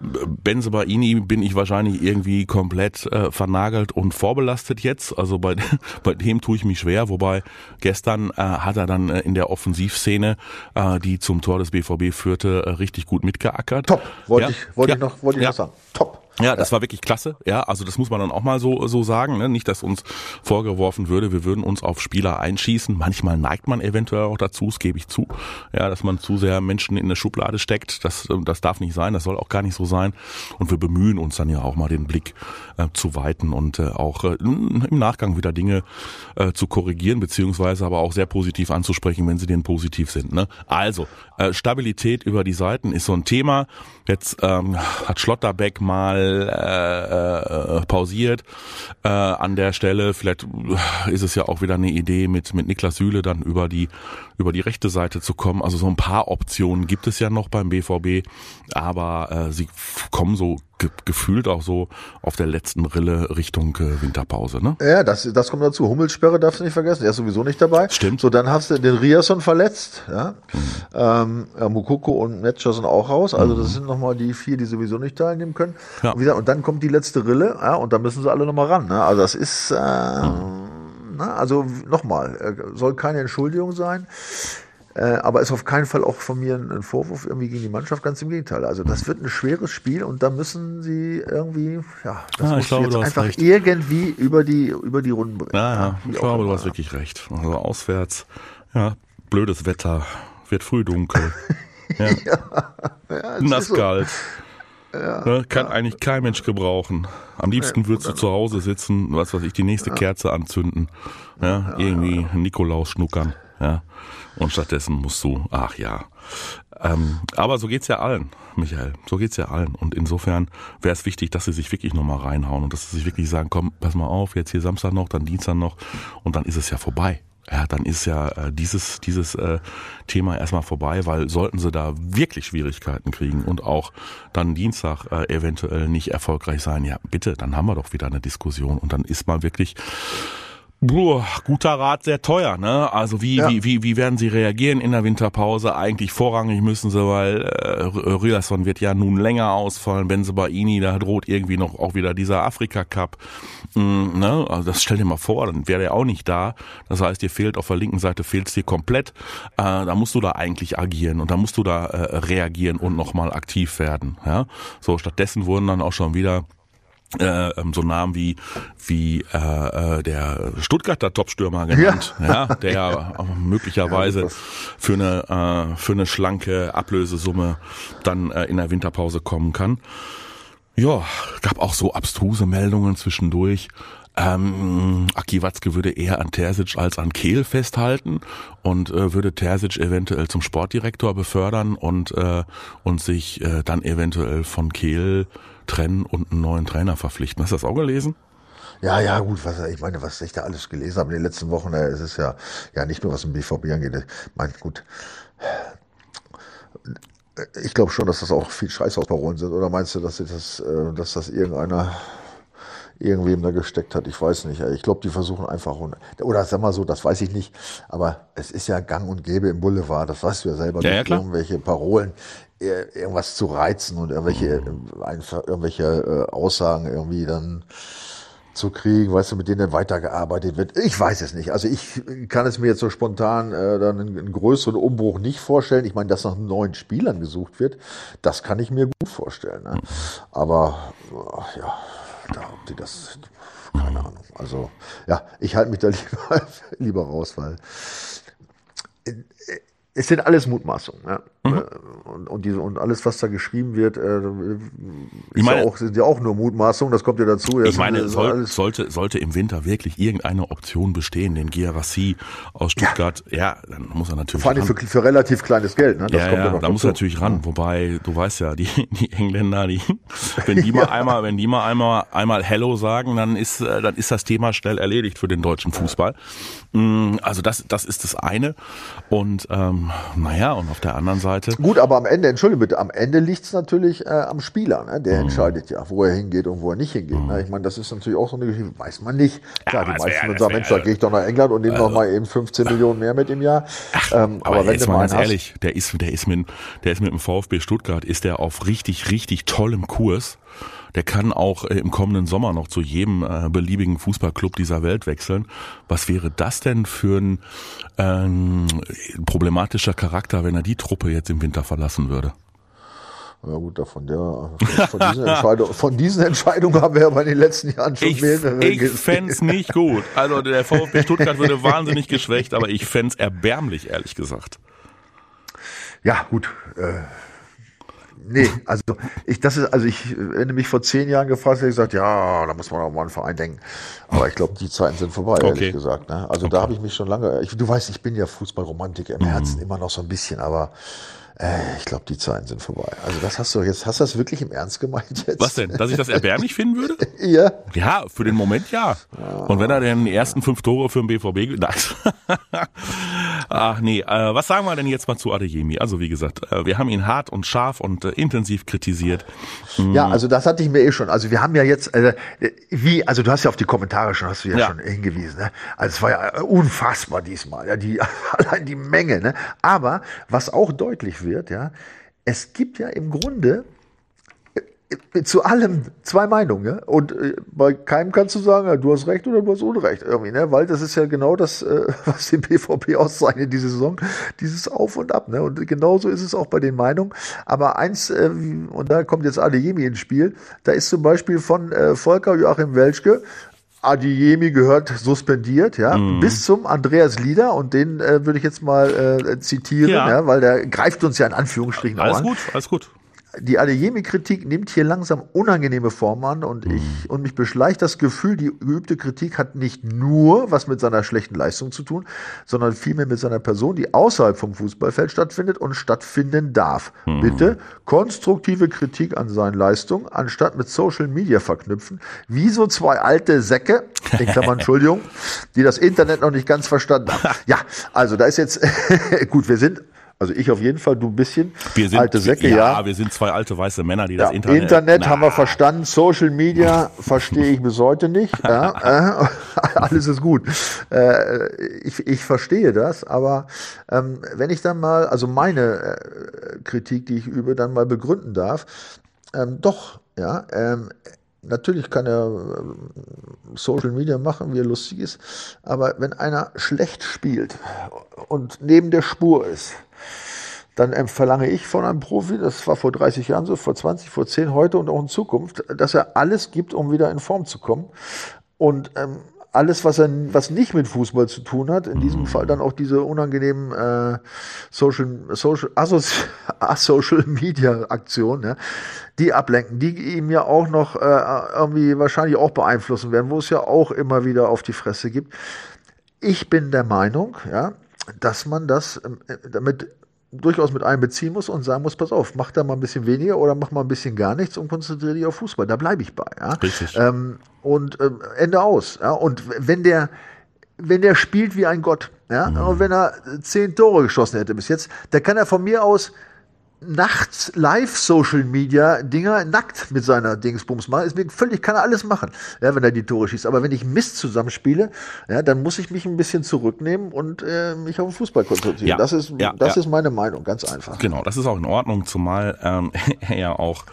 Benzebaini bin ich wahrscheinlich irgendwie komplett äh, vernagelt und vorbelastet jetzt. Also bei, (laughs) bei dem tue ich mich schwer. Wobei gestern äh, hat er dann äh, in der Offensivszene, äh, die zum Tor des BVB führte, äh, richtig gut mitgeackert. Top, wollte ja? ich, wollte ja. ich noch, wollte ich ja. noch sagen. Top. Ja, das war wirklich klasse. Ja, also das muss man dann auch mal so so sagen. Ne? Nicht, dass uns vorgeworfen würde, wir würden uns auf Spieler einschießen. Manchmal neigt man eventuell auch dazu, das gebe ich zu. Ja, dass man zu sehr Menschen in eine Schublade steckt. Das das darf nicht sein. Das soll auch gar nicht so sein. Und wir bemühen uns dann ja auch mal den Blick äh, zu weiten und äh, auch äh, im Nachgang wieder Dinge äh, zu korrigieren beziehungsweise aber auch sehr positiv anzusprechen, wenn sie denn positiv sind. Ne? Also äh, Stabilität über die Seiten ist so ein Thema. Jetzt ähm, hat Schlotterbeck mal äh, äh, pausiert äh, an der Stelle. Vielleicht ist es ja auch wieder eine Idee, mit mit Niklas Süle dann über die über die rechte Seite zu kommen. Also so ein paar Optionen gibt es ja noch beim BVB, aber äh, sie kommen so ge gefühlt auch so auf der letzten Rille Richtung äh, Winterpause, ne? Ja, das, das kommt dazu. Hummelssperre darfst du nicht vergessen, der ist sowieso nicht dabei. Stimmt. So, dann hast du den Riasson verletzt, ja. Mhm. Ähm, Mukoko und Metscher sind auch raus. Also mhm. das sind nochmal die vier, die sowieso nicht teilnehmen können. Ja. Und, gesagt, und dann kommt die letzte Rille, ja, und da müssen sie alle nochmal ran. Ne? Also das ist, äh, mhm. na, also nochmal, äh, soll keine Entschuldigung sein. Äh, aber ist auf keinen Fall auch von mir ein Vorwurf irgendwie gegen die Mannschaft, ganz im Gegenteil. Also das wird ein schweres Spiel und da müssen sie irgendwie, ja, das ah, muss glaube, jetzt einfach recht. irgendwie über die, über die Runden bringen. Ja, ja, ich glaube, du hast wirklich recht. Also auswärts, ja, blödes Wetter, wird früh dunkel. (laughs) ja. ja, ja Nasskalt. So. Ja, ne, kann eigentlich kein Mensch gebrauchen. Am liebsten würdest du zu Hause sitzen, was weiß ich, die nächste Kerze anzünden, ja, irgendwie Nikolaus schnuckern, ja. Und stattdessen musst du, ach ja. Ähm, aber so geht's ja allen, Michael. So geht's ja allen. Und insofern wäre es wichtig, dass sie sich wirklich nochmal reinhauen und dass sie sich wirklich sagen, komm, pass mal auf, jetzt hier Samstag noch, dann Dienstag noch und dann ist es ja vorbei. Ja, dann ist ja äh, dieses, dieses äh, Thema erstmal vorbei, weil sollten sie da wirklich Schwierigkeiten kriegen und auch dann Dienstag äh, eventuell nicht erfolgreich sein, ja bitte, dann haben wir doch wieder eine Diskussion und dann ist mal wirklich Boah, guter Rat, sehr teuer, ne? Also wie, ja. wie, wie, wie werden sie reagieren in der Winterpause? Eigentlich vorrangig müssen sie, weil äh, Rülasson wird ja nun länger ausfallen. Benzebaini, da droht irgendwie noch auch wieder dieser Afrika-Cup. Mm, ne? Also das stell dir mal vor, dann wäre er auch nicht da. Das heißt, dir fehlt auf der linken Seite fehlt's dir komplett. Äh, da musst du da eigentlich agieren und da musst du da äh, reagieren und nochmal aktiv werden. Ja? So, stattdessen wurden dann auch schon wieder äh, ähm, so Namen wie wie äh, äh, der Stuttgarter Topstürmer genannt, ja, ja der ja (laughs) möglicherweise ja, für eine äh, für eine schlanke Ablösesumme dann äh, in der Winterpause kommen kann. Ja, gab auch so abstruse Meldungen zwischendurch. Ähm, Aki Watzke würde eher an Terzic als an Kehl festhalten und äh, würde Terzic eventuell zum Sportdirektor befördern und äh, und sich äh, dann eventuell von Kehl trennen und einen neuen Trainer verpflichten. Hast du das auch gelesen? Ja, ja, gut, was, ich meine, was ich da alles gelesen habe in den letzten Wochen, äh, es ist ja, ja nicht nur was im BVB angeht. Ich meine, gut, ich glaube schon, dass das auch viel Scheiß aus Parolen sind. Oder meinst du, dass, das, äh, dass das irgendeiner irgendwem da gesteckt hat. Ich weiß nicht. Ich glaube, die versuchen einfach, oder sag mal so, das weiß ich nicht, aber es ist ja gang und gäbe im Boulevard, das weißt du ja selber, ja, ja, irgendwelche Parolen, irgendwas zu reizen und irgendwelche, einfach irgendwelche äh, Aussagen irgendwie dann zu kriegen, weißt du, mit denen dann weitergearbeitet wird. Ich weiß es nicht. Also ich kann es mir jetzt so spontan äh, dann einen, einen größeren Umbruch nicht vorstellen. Ich meine, dass nach neuen Spielern gesucht wird, das kann ich mir gut vorstellen. Ne? Aber ja, da, ob die das, keine Ahnung. Also, ja, ich halte mich da (laughs) lieber, lieber raus, weil äh, es sind alles Mutmaßungen. Ja. Mhm. Äh, und, und, diese, und alles, was da geschrieben wird, äh, ist meine, ja auch, sind ja auch nur Mutmaßungen, das kommt ja dazu. Das ich meine, soll, sollte, sollte im Winter wirklich irgendeine Option bestehen, den Girassi aus Stuttgart, ja. ja, dann muss er natürlich Vor allem für, für, relativ kleines Geld. Ne? Das ja, kommt ja, ja da muss er natürlich ran. Wobei, du weißt ja, die, (laughs) die Engländer, die, (laughs) wenn die mal einmal, wenn die mal einmal, einmal Hello sagen, dann ist, äh, dann ist das Thema schnell erledigt für den deutschen Fußball. Mm, also das, das ist das eine. Und ähm, naja, und auf der anderen Seite. Gut, aber am Ende, entschuldige bitte, am Ende liegt's natürlich äh, am Spieler. Ne? Der mhm. entscheidet ja, wo er hingeht und wo er nicht hingeht. Mhm. Ne? Ich meine, das ist natürlich auch so eine Geschichte, weiß man nicht. Klar, ja, die meisten würden sagen, Mensch, da gehe ich doch nach England und nehme also, noch mal eben 15 Millionen mehr mit im Jahr. Ach, ähm, aber, aber wenn jetzt mal ganz hast, ehrlich, der ist, der ist mit, der ist mit dem VfB Stuttgart, ist der auf richtig, richtig tollem Kurs der kann auch äh, im kommenden Sommer noch zu jedem äh, beliebigen Fußballclub dieser Welt wechseln. Was wäre das denn für ein ähm, problematischer Charakter, wenn er die Truppe jetzt im Winter verlassen würde? Ja gut, von, der, von, diesen Entscheidung, von diesen Entscheidungen haben wir aber in den letzten Jahren schon ich, mehrere Ich fände nicht gut. Also der VfB Stuttgart würde wahnsinnig geschwächt, aber ich fände erbärmlich, ehrlich gesagt. Ja, gut. Äh, nee, also ich, das ist, also ich, wenn du mich vor zehn Jahren gefragt hätte, ich gesagt, ja, da muss man auch mal einen Verein denken. Aber ich glaube, die Zeiten sind vorbei, okay. ehrlich gesagt. Ne? Also okay. da habe ich mich schon lange, ich, du weißt, ich bin ja Fußballromantiker im mhm. Herzen immer noch so ein bisschen, aber äh, ich glaube, die Zeiten sind vorbei. Also das hast du jetzt, hast du das wirklich im Ernst gemeint jetzt? Was denn? Dass ich das erbärmlich finden würde? (laughs) ja. Ja, für den Moment ja. Und wenn er denn die ersten fünf Tore für den BVB. (laughs) Ach nee, äh, was sagen wir denn jetzt mal zu Adeyemi? Also wie gesagt, äh, wir haben ihn hart und scharf und äh, intensiv kritisiert. Mm. Ja, also das hatte ich mir eh schon. Also wir haben ja jetzt, äh, wie, also du hast ja auf die Kommentare schon, hast du ja, ja. schon hingewiesen. Ne? Also es war ja unfassbar diesmal, ja, die, (laughs) allein die Menge. Ne? Aber was auch deutlich wird, wird, ja, es gibt ja im Grunde äh, zu allem zwei Meinungen. Ja? Und äh, bei keinem kannst du sagen, du hast Recht oder du hast Unrecht irgendwie, ne? weil das ist ja genau das, äh, (laughs) was den BVB auszeichnet diese Saison, dieses Auf und Ab. Ne? Und genauso ist es auch bei den Meinungen. Aber eins, äh, und da kommt jetzt Adeyemi ins Spiel, da ist zum Beispiel von äh, Volker Joachim Welschke Adiemi gehört suspendiert, ja, mhm. bis zum Andreas Lieder und den äh, würde ich jetzt mal äh, zitieren, ja. ja. weil der greift uns ja in Anführungsstrichen alles an. Alles gut, alles gut die Adeyemi-Kritik nimmt hier langsam unangenehme Formen an und ich mhm. und mich beschleicht das Gefühl, die geübte Kritik hat nicht nur was mit seiner schlechten Leistung zu tun, sondern vielmehr mit seiner Person, die außerhalb vom Fußballfeld stattfindet und stattfinden darf. Mhm. Bitte konstruktive Kritik an seinen Leistungen, anstatt mit Social Media verknüpfen, wie so zwei alte Säcke, in Klammern (laughs) Entschuldigung, die das Internet noch nicht ganz verstanden haben. (laughs) Ja, also da ist jetzt (laughs) gut, wir sind Also ich auf jeden Fall, du ein bisschen. Wir sind, alte Säcke, ja, ja. wir sind zwei alte weiße Männer, die Ja, das Internet. Internet, Na, haben wir verstanden, Social Media verstehe ich bis heute nicht. (laughs) Ja, äh, (laughs) alles ist gut. Äh, ich, ich verstehe das, aber ähm, wenn ich dann mal, also meine äh, Kritik, die ich übe, dann mal begründen darf, ähm, doch, ja, ähm, natürlich kann er ähm, Social Media machen, wie er lustig ist, aber wenn einer schlecht spielt und neben der Spur ist, dann ähm, verlange ich von einem Profi, das war vor 30 Jahren so, vor 20, vor 10, heute und auch in Zukunft, dass er alles gibt, um wieder in Form zu kommen. Und ähm, alles, was er, was nicht mit Fußball zu tun hat, in diesem Fall dann auch diese unangenehmen äh, Social, Social, Asocial (laughs) Media Aktionen, ja, die ablenken, die ihm ja auch noch äh, irgendwie wahrscheinlich auch beeinflussen werden, wo es ja auch immer wieder auf die Fresse gibt. Ich bin der Meinung, ja, dass man das ähm, damit durchaus mit einbeziehen muss und sagen muss, pass auf, mach da mal ein bisschen weniger oder mach mal ein bisschen gar nichts und konzentriere dich auf Fußball. Da bleibe ich bei. Ja? Richtig. Ähm, und ähm, Ende aus. Ja? Und wenn der, wenn der spielt wie ein Gott, ja, Mhm. und wenn er zehn Tore geschossen hätte bis jetzt, da kann er von mir aus nachts live Social Media Dinger nackt mit seiner Dingsbums machen. Ist mir völlig, kann er alles machen, ja, wenn er die Tore schießt. Aber wenn ich Mist zusammenspiele, ja, dann muss ich mich ein bisschen zurücknehmen und äh, mich auf den Fußball konzentrieren. Ja, Das ist, ja, das ja. ist meine Meinung, ganz einfach. Genau, das ist auch in Ordnung, zumal ähm, (laughs) er ja auch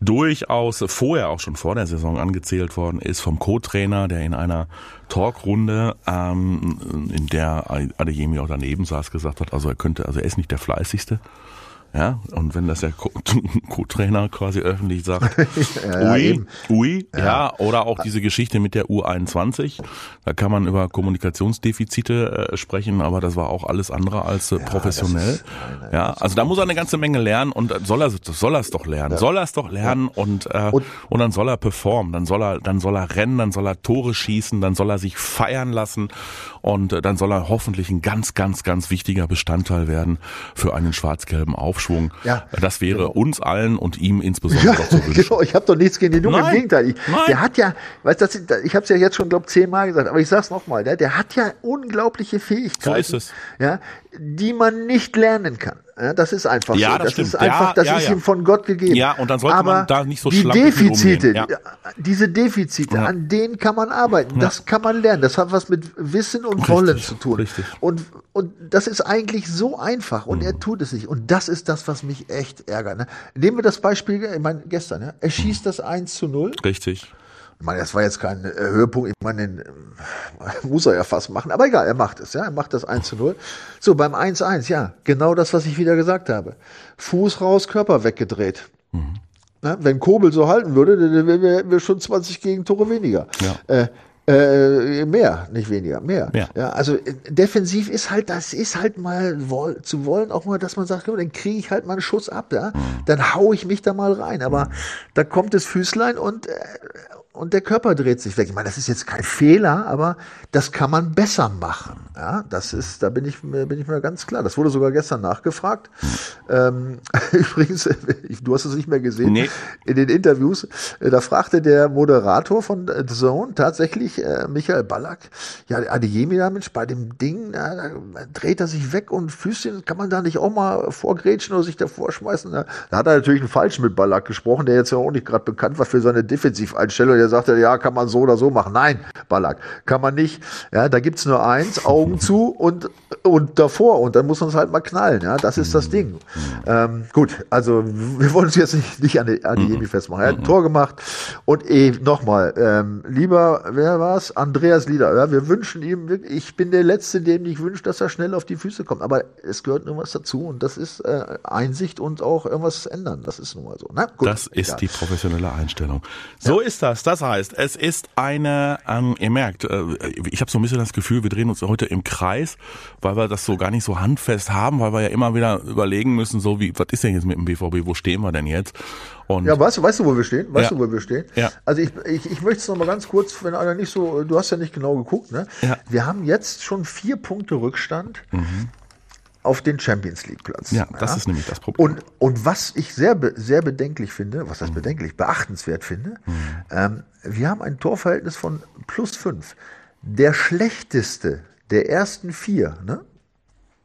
durchaus vorher auch schon vor der Saison angezählt worden ist vom Co-Trainer, der in einer Talkrunde, ähm, in der Adeyemi auch daneben saß, gesagt hat, also er könnte, also er ist nicht der fleißigste. Ja, und wenn das der Co- (laughs) Co-Trainer quasi öffentlich sagt, (laughs) ja, ui, eben. ui, ja. oder auch diese Geschichte mit der U21, da kann man über Kommunikationsdefizite äh, sprechen, aber das war auch alles andere als äh, professionell. ja, also da muss er eine ganze Menge lernen und äh, soll er soll er es doch lernen, soll er es doch lernen und, äh, und Und- dann soll er performen, dann soll er dann soll er rennen, dann soll er Tore schießen, dann soll er sich feiern lassen und äh, dann soll er hoffentlich ein ganz ganz ganz wichtiger Bestandteil werden für einen schwarz-gelben Aufschwung. Ja, das wäre uns allen und ihm insbesondere doch zu wünschen. genau. Ich habe doch nichts gegen den Jungen. Nein, Im Gegenteil. Ich, nein. der hat ja, weißt du, ich habe es ja jetzt schon, glaube zehnmal gesagt, aber ich sag's noch mal, der, der hat ja unglaubliche Fähigkeiten, So ist es. ja, die man nicht lernen kann. Ja, das ist einfach Ja, so. das ist stimmt. einfach, Ja, das ja, ist ihm von Gott gegeben. Ja, und dann sollte aber man da nicht so die Defizite, diese Defizite, an denen kann man arbeiten. Das kann man lernen. Das hat was mit Wissen und Wollen zu tun. richtig. Und, und das ist eigentlich so einfach und Mhm. er tut es nicht. Und das ist das, was mich echt ärgert. Ne? Nehmen wir das Beispiel, ich meine, gestern, ja? er schießt das 1 zu 0. Richtig. Ich meine, das war jetzt kein äh, Höhepunkt, ich meine, den, äh, (laughs) muss er ja fast machen, aber egal, er macht es, ja, er macht das 1 zu 0. So, beim 1-1, ja, genau das, was ich wieder gesagt habe. Fuß raus, Körper weggedreht. Na, wenn Kobel so halten würde, dann wären wir, hätten wir schon 20 Gegentore weniger. Ja. Äh, äh, mehr, nicht weniger, mehr. Mehr. Ja, also äh, defensiv ist halt, das ist halt mal woll, zu wollen, auch mal, dass man sagt, ja, dann kriege ich halt mal einen Schuss ab, ja, dann hau ich mich da mal rein. Aber da kommt das Füßlein und, äh, und der Körper dreht sich weg. Ich meine, das ist jetzt kein Fehler, aber das kann man besser machen. Ja, das ist, da bin ich, mir- bin ich mir ganz klar. Das wurde sogar gestern nachgefragt. Ähm, (laughs) übrigens, du hast es nicht mehr gesehen Nee. in den Interviews, äh, da fragte der Moderator von äh, The Zone tatsächlich äh, Michael Ballack, ja, Adeyemi Mensch, bei dem Ding, na, da dreht er sich weg und Füßchen, kann man da nicht auch mal vorgrätschen oder sich davor schmeißen? Da, da hat er natürlich einen Falschen mit Ballack gesprochen, der jetzt ja auch nicht gerade bekannt war für seine Defensiveinstellung. Der sagte, ja, kann man so oder so machen. Nein, Ballack, kann man nicht. Ja, da gibt's nur eins, Augen (laughs) zu und, und davor und dann muss man es halt mal knallen. Ja, das ist das Ding. Ähm, gut, also wir wollen uns jetzt nicht, nicht an die, an die Jemi festmachen. Er hat ein Tor gemacht und eh, nochmal, ähm, lieber, wer war's? Andreas Lieder. Ja, wir wünschen ihm, wirklich- ich bin der Letzte, dem ich wünsche, dass er schnell auf die Füße kommt. Aber es gehört nur was dazu und das ist äh, Einsicht und auch irgendwas ändern. Das ist nun mal so. Na, gut, Das ist egal. die professionelle Einstellung. So ist das. Das heißt, es ist eine, ähm, ihr merkt, äh, ich habe so ein bisschen das Gefühl, wir drehen uns heute im Kreis, weil wir das so gar nicht so handfest haben, weil wir ja immer wieder überlegen müssen, so wie, was ist denn jetzt mit dem BVB, wo stehen wir denn jetzt? Und Ja, weißt du, weißt du, wo wir stehen? Weißt Ja. du, wo wir stehen? Ja. Also ich, ich, ich möchte es noch mal ganz kurz, wenn einer nicht so, du hast ja nicht genau geguckt, ne? Ja. Wir haben jetzt schon vier Punkte Rückstand auf den Champions League Platz. Ja, das ist nämlich das Problem. Und, und was ich sehr, sehr bedenklich finde, was heißt bedenklich, beachtenswert finde, ähm, wir haben ein Torverhältnis von plus fünf. Der schlechteste der ersten vier, ne?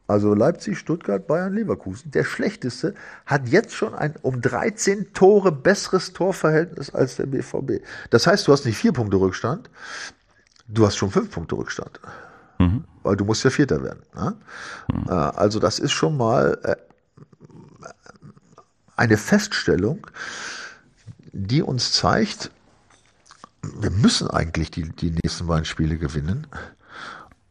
Also Leipzig, Stuttgart, Bayern, Leverkusen. Der schlechteste hat jetzt schon ein um 13 Tore besseres Torverhältnis als der BVB. Das heißt, du hast nicht vier Punkte Rückstand, du hast schon fünf Punkte Rückstand. Mhm. Weil du musst ja Vierter werden. Ne? Mhm. Also das ist schon mal äh, eine Feststellung, die uns zeigt, wir müssen eigentlich die, die nächsten beiden Spiele gewinnen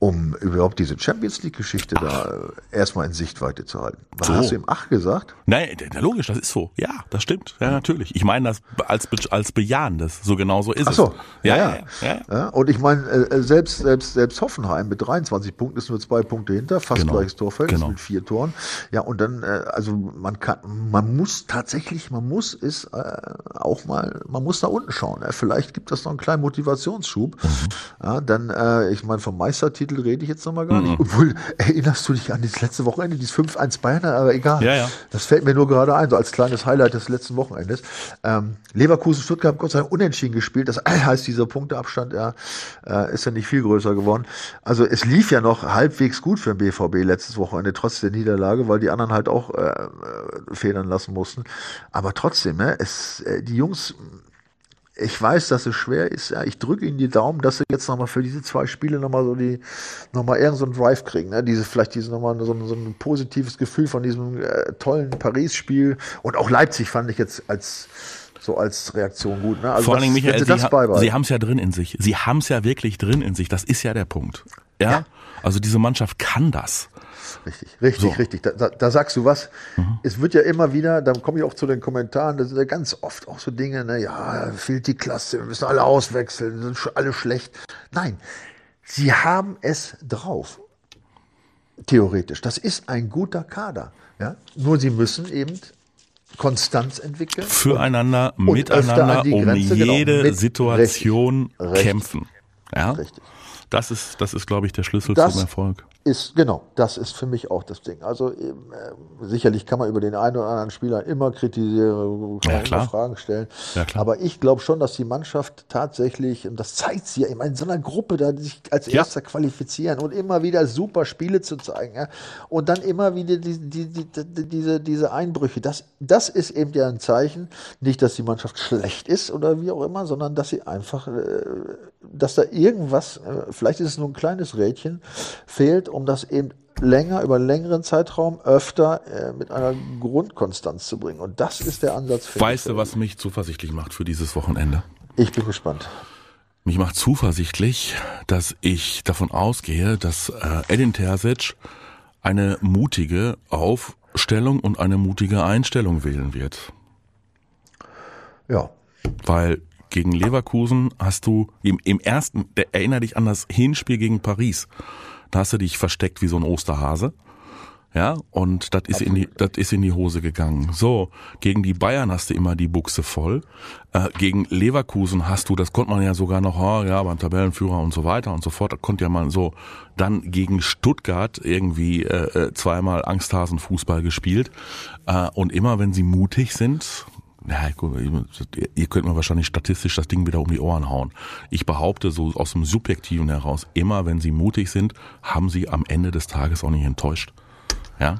um überhaupt diese Champions League-Geschichte da erstmal in Sichtweite zu halten. So. Hast du im Ach gesagt? Nein, logisch, das ist so. Ja, das stimmt. Ja, natürlich. Ich meine das als, als bejahendes. So genau so ist Ach so. es. Ja, ja, ja. ja, ja. Und ich meine, äh, selbst, selbst, selbst Hoffenheim mit 23 Punkten ist nur zwei Punkte hinter, fast genau. gleiches Torfeld genau. mit vier Toren. Ja, und dann, äh, also man kann, man muss tatsächlich, man muss es äh, auch mal, man muss da unten schauen. Vielleicht gibt das noch einen kleinen Motivationsschub. Mhm. Ja, dann, ich meine, vom Meistertitel Titel rede ich jetzt nochmal gar nicht. Mhm. Obwohl, erinnerst du dich an das letzte Wochenende, dieses 5-1 Bayern, aber egal. Ja, ja. Das fällt mir nur gerade ein, so als kleines Highlight des letzten Wochenendes. Ähm, Leverkusen, Stuttgart haben Gott sei Dank unentschieden gespielt. Das (clears throat) heißt, dieser Punkteabstand ja, äh, ist ja nicht viel größer geworden. Also es lief ja noch halbwegs gut für den BVB letztes Wochenende, trotz der Niederlage, weil die anderen halt auch äh, äh federn lassen mussten. Aber trotzdem, ne, es, äh, die Jungs ich weiß, dass es schwer ist. Ja, ich drücke Ihnen die Daumen, dass Sie jetzt nochmal für diese zwei Spiele nochmal so die, nochmal irgend so einen Drive kriegen. Ne? Diese, vielleicht diese nochmal so, so ein positives Gefühl von diesem äh, tollen Paris-Spiel. Und auch Leipzig fand ich jetzt als, so als Reaktion gut. Ne? Also Vor allem, Michael, Sie, ha Sie haben es ja drin in sich. Sie haben es ja wirklich drin in sich. Das ist ja der Punkt. Ja? ja. Also diese Mannschaft kann das. Richtig, richtig, so. richtig. Da, da, da, sagst du was. Mhm. Es wird ja immer wieder, da komme ich auch zu den Kommentaren, da sind ja ganz oft auch so Dinge, ne, ja, fehlt die Klasse, wir müssen alle auswechseln, sind alle schlecht. Nein, sie haben es drauf. Theoretisch. Das ist ein guter Kader. Ja? Nur sie müssen eben Konstanz entwickeln. Füreinander, und, miteinander, und um Grenze, genau, jede genau, Situation richtig, kämpfen. Ja? Richtig. Das ist, das ist, glaube ich, der Schlüssel das zum Erfolg ist, genau, das ist für mich auch das Ding. Also äh, sicherlich kann man über den einen oder anderen Spieler immer kritisieren, kann ja, immer Fragen stellen. Ja, Aber ich glaube schon, dass die Mannschaft tatsächlich, und das zeigt sie ja immer in so einer Gruppe, da sich als ja. Erster qualifizieren und immer wieder super Spiele zu zeigen. Ja? Und dann immer wieder die, die, die, diese, diese Einbrüche. Das, das ist eben ja ein Zeichen, nicht, dass die Mannschaft schlecht ist oder wie auch immer, sondern dass sie einfach, äh, dass da irgendwas, äh, vielleicht ist es nur ein kleines Rädchen, fehlt, um das eben länger, über einen längeren Zeitraum öfter äh, mit einer Grundkonstanz zu bringen. Und das ist der Ansatz. Weißt du, was mich zuversichtlich macht für dieses Wochenende? Ich bin gespannt. Mich macht zuversichtlich, dass ich davon ausgehe, dass äh, Edin Terzic eine mutige Aufstellung und eine mutige Einstellung wählen wird. Ja. Weil gegen Leverkusen hast du im, im ersten, der, erinner dich an das Hinspiel gegen Paris. Da hast du dich versteckt wie so ein Osterhase. Ja, und das ist in die, das ist in die Hose gegangen. So, gegen die Bayern hast du immer die Buchse voll. Äh, gegen Leverkusen hast du, das konnte man ja sogar noch, oh, ja, beim Tabellenführer und so weiter und so fort, das konnte ja mal so. Dann gegen Stuttgart irgendwie äh, äh zweimal Angsthasen-Fußball gespielt. Äh, und immer wenn sie mutig sind, ja, ihr könnt mir wahrscheinlich statistisch das Ding wieder um die Ohren hauen. Ich behaupte so aus dem Subjektiven heraus, immer wenn sie mutig sind, haben sie am Ende des Tages auch nicht enttäuscht. Ja?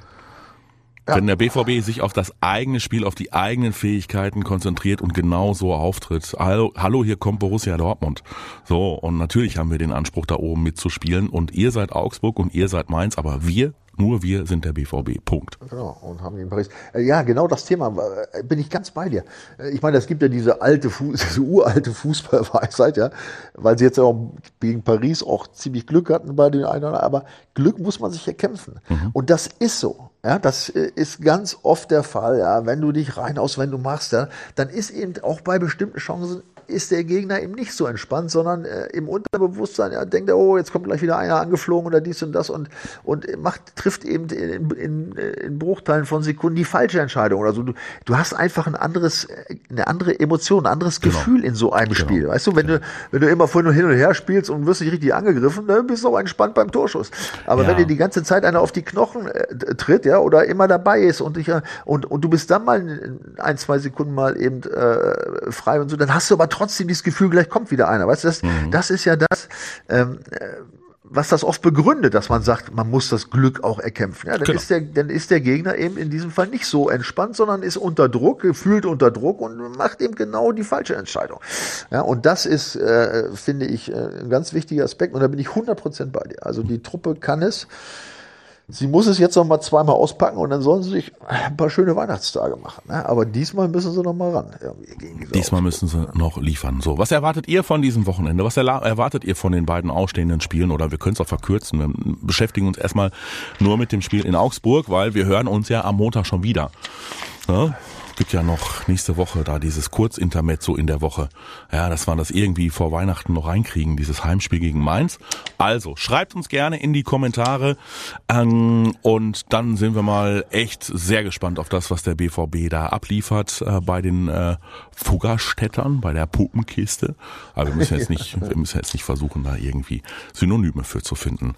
ja. Wenn der BVB sich auf das eigene Spiel, auf die eigenen Fähigkeiten konzentriert und genau so auftritt. Hallo, hallo, hier kommt Borussia Dortmund. So, und natürlich haben wir den Anspruch, da oben mitzuspielen. Und ihr seid Augsburg und ihr seid Mainz, aber wir nur wir sind der BVB. Punkt. Genau, und haben in Paris. Äh, ja, genau das Thema. Äh, bin ich ganz bei dir. Äh, ich meine, es gibt ja diese alte, (laughs) diese uralte Fußballweisheit, ja, weil sie jetzt auch gegen Paris auch ziemlich Glück hatten bei den einen oder anderen. Aber Glück muss man sich erkämpfen. Mhm. Und das ist so. Ja, das ist ganz oft der Fall. Ja, wenn du dich rein aus, wenn du machst, ja, dann ist eben auch bei bestimmten Chancen ist der Gegner eben nicht so entspannt, sondern äh, im Unterbewusstsein ja, denkt er, oh, jetzt kommt gleich wieder einer angeflogen oder dies und das und, und macht, trifft eben in, in, in Bruchteilen von Sekunden die falsche Entscheidung oder so. Du, du hast einfach ein anderes, eine andere Emotion, ein anderes genau. Gefühl in so einem genau. Spiel. Weißt du, wenn genau. du, wenn du immer vorhin hin und her spielst und wirst nicht richtig angegriffen, dann bist du auch entspannt beim Torschuss. Aber ja. wenn dir die ganze Zeit einer auf die Knochen äh, tritt, ja, oder immer dabei ist und dich, und, und du bist dann mal ein, zwei Sekunden mal eben äh, frei und so, dann hast du aber trotzdem dieses Gefühl, gleich kommt wieder einer. Weißt du, das, mhm. das ist ja das, ähm, äh, was das oft begründet, dass man sagt, man muss das Glück auch erkämpfen. Ja, dann, Genau. ist der, dann ist der Gegner eben in diesem Fall nicht so entspannt, sondern ist unter Druck, gefühlt unter Druck und macht eben genau die falsche Entscheidung. Ja, und das ist, äh, finde ich, äh, ein ganz wichtiger Aspekt. Und da bin ich 100% bei dir. Also die Truppe kann es. Sie muss es jetzt noch mal zweimal auspacken und dann sollen sie sich ein paar schöne Weihnachtstage machen. Ne? Aber diesmal müssen sie noch mal ran. Diesmal müssen sie noch liefern. So, was erwartet ihr von diesem Wochenende? Was erwartet ihr von den beiden ausstehenden Spielen? Oder wir können es auch verkürzen. Wir beschäftigen uns erstmal nur mit dem Spiel in Augsburg, weil wir hören uns ja am Montag schon wieder. Ja? Es gibt ja noch nächste Woche da dieses Kurzintermezzo in der Woche. Ja, dass wir das irgendwie vor Weihnachten noch reinkriegen, dieses Heimspiel gegen Mainz. Also, schreibt uns gerne in die Kommentare ähm, und dann sind wir mal echt sehr gespannt auf das, was der BVB da abliefert äh, bei den äh, Fuggerstädtern, bei der Puppenkiste. Aber wir müssen jetzt (laughs) nicht, wir müssen jetzt nicht versuchen, da irgendwie Synonyme für zu finden.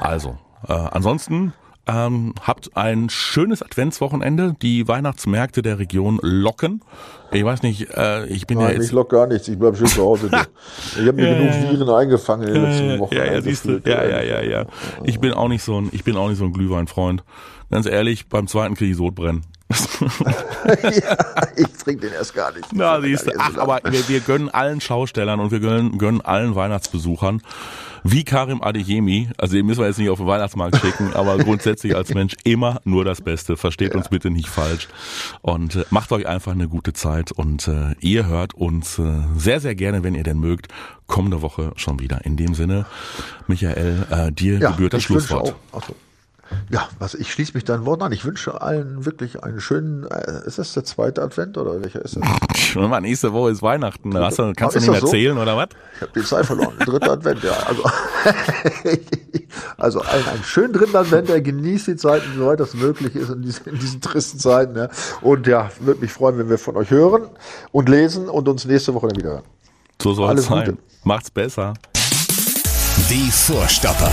Also, äh, ansonsten ähm, habt ein schönes Adventswochenende. Die Weihnachtsmärkte der Region locken. Ich weiß nicht, äh, ich bin ja Nein, ich jetzt. lock gar nichts. Ich bleib schön zu Hause. (laughs) ich habe mir genug Viren eingefangen in den letzten Wochen. Ja, ja, siehst du. Ja, ja, ja, ja. Ich bin auch nicht so ein, ich bin auch nicht so ein Glühweinfreund. Ganz ehrlich, beim zweiten kriege ich Sodbrennen. (laughs) ja, ich trinke den erst gar nicht. Na, siehst du. Ach, aber wir, wir gönnen allen Schaustellern und wir gönnen, gönnen allen Weihnachtsbesuchern, wie Karim Adeyemi, also den müssen wir jetzt nicht auf den Weihnachtsmarkt schicken, aber grundsätzlich als Mensch immer nur das Beste. Versteht uns bitte nicht falsch. Und äh, macht euch einfach eine gute Zeit. Und äh, ihr hört uns äh, sehr, sehr gerne, wenn ihr denn mögt, kommende Woche schon wieder. In dem Sinne, Michael, äh, dir ja, gebührt das Schlusswort. Auch, ach so. Ja, was ich schließe mich dein Wort an. Ich wünsche allen wirklich einen schönen. Äh, ist das der zweite Advent oder welcher ist das? (laughs) Schon mal nächste Woche ist Weihnachten. Hast du, kannst du nicht mehr so? zählen, oder was? Ich habe die Zeit verloren. Dritter Advent, ja. Also, (laughs) also allen einen schönen dritten Advent. Der genießt die Zeiten, soweit das möglich ist in diesen, in diesen tristen Zeiten. Ja. Und ja, würde mich freuen, wenn wir von euch hören und lesen und uns nächste Woche dann wieder hören. So soll es Alles sein. Gute. Macht's besser. Die Vorstopper.